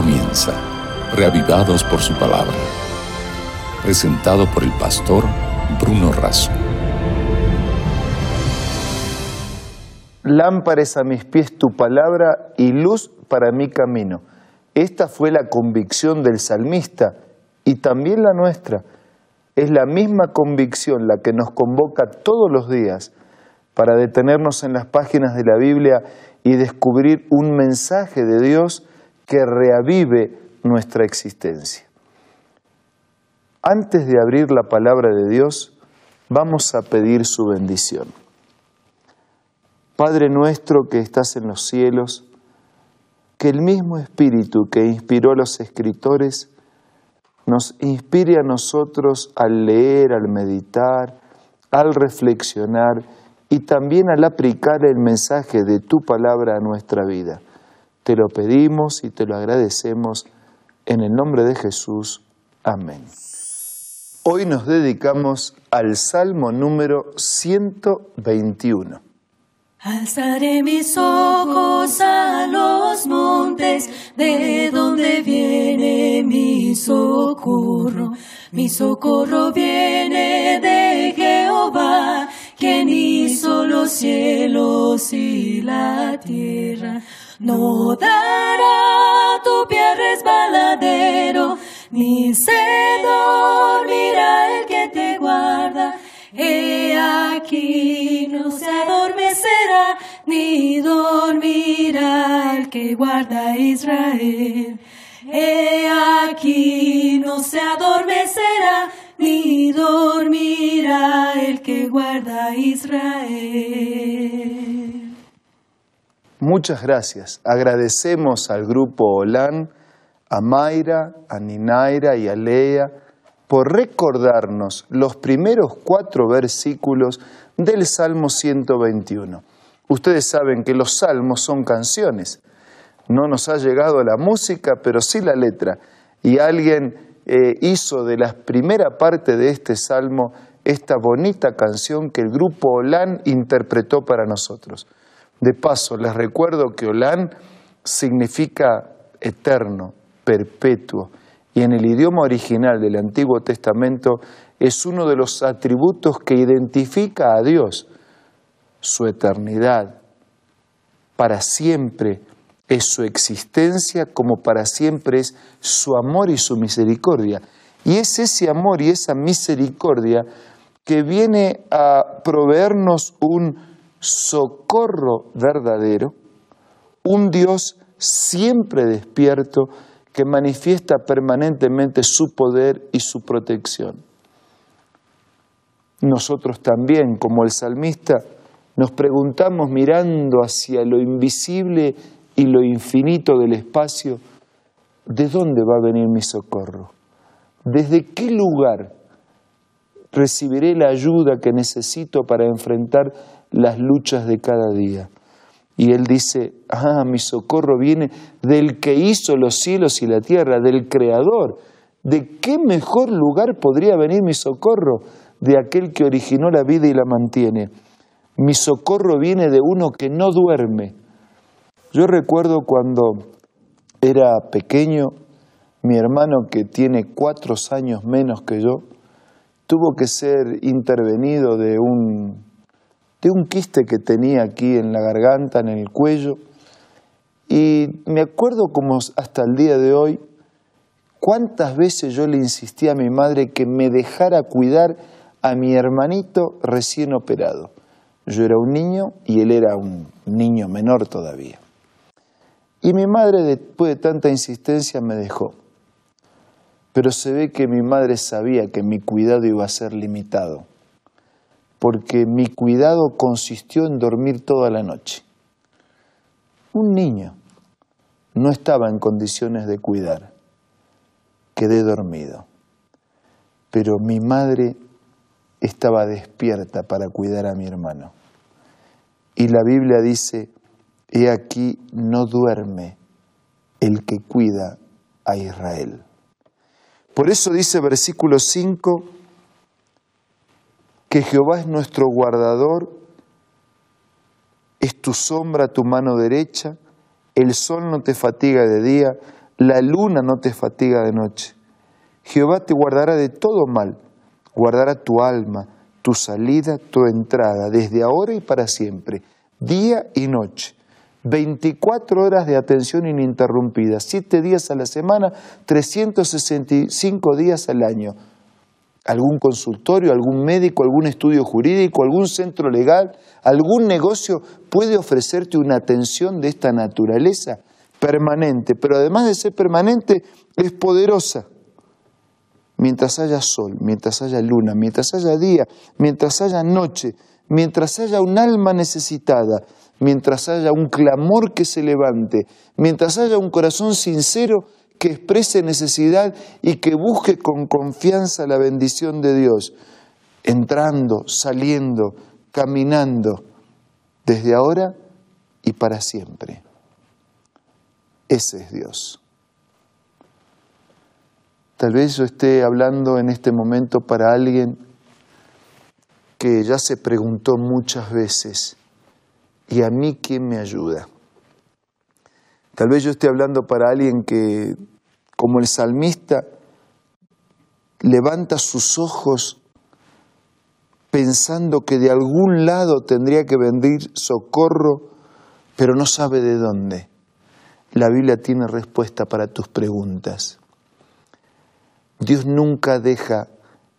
comienza, reavivados por su palabra. Presentado por el pastor Bruno Razo. Lámpares a mis pies tu palabra y luz para mi camino. Esta fue la convicción del salmista y también la nuestra. Es la misma convicción la que nos convoca todos los días para detenernos en las páginas de la Biblia y descubrir un mensaje de Dios que reavive nuestra existencia. Antes de abrir la palabra de Dios, vamos a pedir su bendición. Padre nuestro que estás en los cielos, que el mismo Espíritu que inspiró a los escritores nos inspire a nosotros al leer, al meditar, al reflexionar y también al aplicar el mensaje de tu palabra a nuestra vida. Te lo pedimos y te lo agradecemos en el nombre de Jesús. Amén. Hoy nos dedicamos al Salmo número 121. Alzaré mis ojos a los montes, de donde viene mi socorro. Mi socorro viene de Jehová, quien hizo los cielos y la tierra. No dará tu pie resbaladero, ni se dormirá el que te guarda. He aquí no se adormecerá, ni dormirá el que guarda Israel. He aquí no se adormecerá, ni dormirá el que guarda Israel. Muchas gracias. Agradecemos al grupo OLAN, a Mayra, a Ninaira y a Lea por recordarnos los primeros cuatro versículos del Salmo 121. Ustedes saben que los salmos son canciones. No nos ha llegado la música, pero sí la letra. Y alguien eh, hizo de la primera parte de este salmo esta bonita canción que el grupo Olan interpretó para nosotros. De paso, les recuerdo que Olán significa eterno, perpetuo, y en el idioma original del Antiguo Testamento es uno de los atributos que identifica a Dios, su eternidad, para siempre es su existencia, como para siempre es su amor y su misericordia. Y es ese amor y esa misericordia que viene a proveernos un socorro verdadero, un Dios siempre despierto que manifiesta permanentemente su poder y su protección. Nosotros también, como el salmista, nos preguntamos mirando hacia lo invisible y lo infinito del espacio, ¿de dónde va a venir mi socorro? ¿Desde qué lugar recibiré la ayuda que necesito para enfrentar las luchas de cada día. Y él dice, ah, mi socorro viene del que hizo los cielos y la tierra, del Creador. ¿De qué mejor lugar podría venir mi socorro? De aquel que originó la vida y la mantiene. Mi socorro viene de uno que no duerme. Yo recuerdo cuando era pequeño, mi hermano que tiene cuatro años menos que yo, tuvo que ser intervenido de un de un quiste que tenía aquí en la garganta, en el cuello. Y me acuerdo como hasta el día de hoy, cuántas veces yo le insistí a mi madre que me dejara cuidar a mi hermanito recién operado. Yo era un niño y él era un niño menor todavía. Y mi madre, después de tanta insistencia, me dejó. Pero se ve que mi madre sabía que mi cuidado iba a ser limitado porque mi cuidado consistió en dormir toda la noche. Un niño no estaba en condiciones de cuidar, quedé dormido, pero mi madre estaba despierta para cuidar a mi hermano. Y la Biblia dice, he aquí no duerme el que cuida a Israel. Por eso dice versículo 5, que Jehová es nuestro guardador, es tu sombra, tu mano derecha, el sol no te fatiga de día, la luna no te fatiga de noche. Jehová te guardará de todo mal, guardará tu alma, tu salida, tu entrada, desde ahora y para siempre, día y noche. 24 horas de atención ininterrumpida, 7 días a la semana, 365 días al año. Algún consultorio, algún médico, algún estudio jurídico, algún centro legal, algún negocio puede ofrecerte una atención de esta naturaleza permanente, pero además de ser permanente, es poderosa. Mientras haya sol, mientras haya luna, mientras haya día, mientras haya noche, mientras haya un alma necesitada, mientras haya un clamor que se levante, mientras haya un corazón sincero que exprese necesidad y que busque con confianza la bendición de Dios, entrando, saliendo, caminando, desde ahora y para siempre. Ese es Dios. Tal vez yo esté hablando en este momento para alguien que ya se preguntó muchas veces, ¿y a mí quién me ayuda? Tal vez yo esté hablando para alguien que, como el salmista, levanta sus ojos pensando que de algún lado tendría que venir socorro, pero no sabe de dónde. La Biblia tiene respuesta para tus preguntas. Dios nunca deja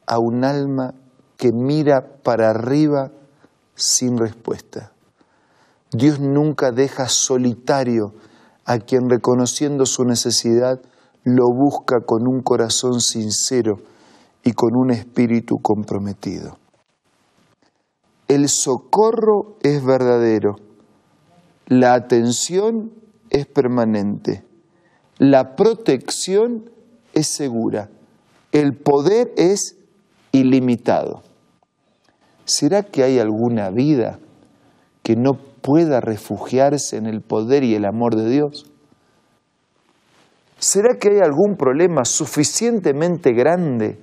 a un alma que mira para arriba sin respuesta. Dios nunca deja solitario a quien reconociendo su necesidad lo busca con un corazón sincero y con un espíritu comprometido. El socorro es verdadero, la atención es permanente, la protección es segura, el poder es ilimitado. ¿Será que hay alguna vida que no pueda refugiarse en el poder y el amor de Dios? ¿Será que hay algún problema suficientemente grande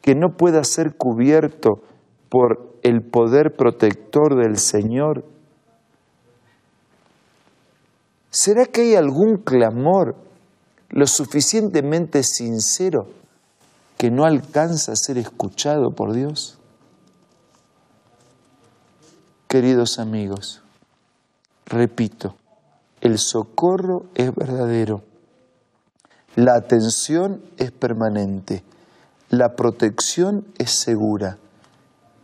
que no pueda ser cubierto por el poder protector del Señor? ¿Será que hay algún clamor lo suficientemente sincero que no alcanza a ser escuchado por Dios? Queridos amigos, repito, el socorro es verdadero, la atención es permanente, la protección es segura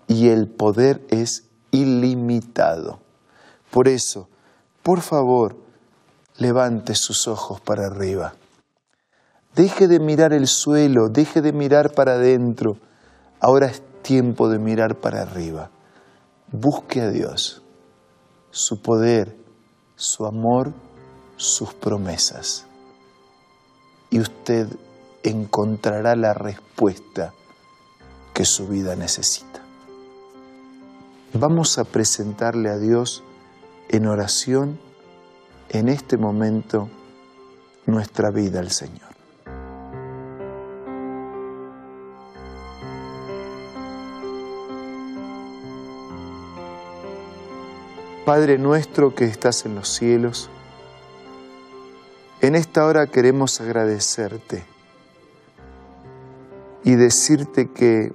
y el poder es ilimitado. Por eso, por favor, levante sus ojos para arriba. Deje de mirar el suelo, deje de mirar para adentro. Ahora es tiempo de mirar para arriba. Busque a Dios, su poder, su amor, sus promesas. Y usted encontrará la respuesta que su vida necesita. Vamos a presentarle a Dios en oración en este momento nuestra vida al Señor. Padre nuestro que estás en los cielos, en esta hora queremos agradecerte y decirte que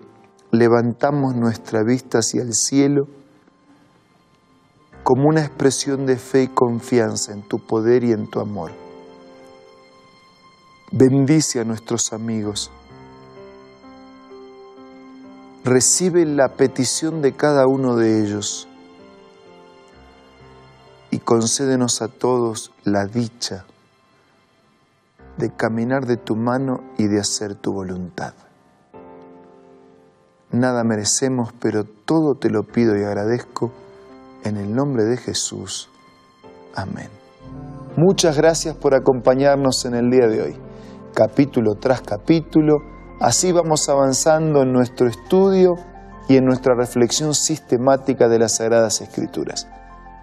levantamos nuestra vista hacia el cielo como una expresión de fe y confianza en tu poder y en tu amor. Bendice a nuestros amigos. Recibe la petición de cada uno de ellos y concédenos a todos la dicha de caminar de tu mano y de hacer tu voluntad. Nada merecemos, pero todo te lo pido y agradezco en el nombre de Jesús. Amén. Muchas gracias por acompañarnos en el día de hoy, capítulo tras capítulo. Así vamos avanzando en nuestro estudio y en nuestra reflexión sistemática de las Sagradas Escrituras.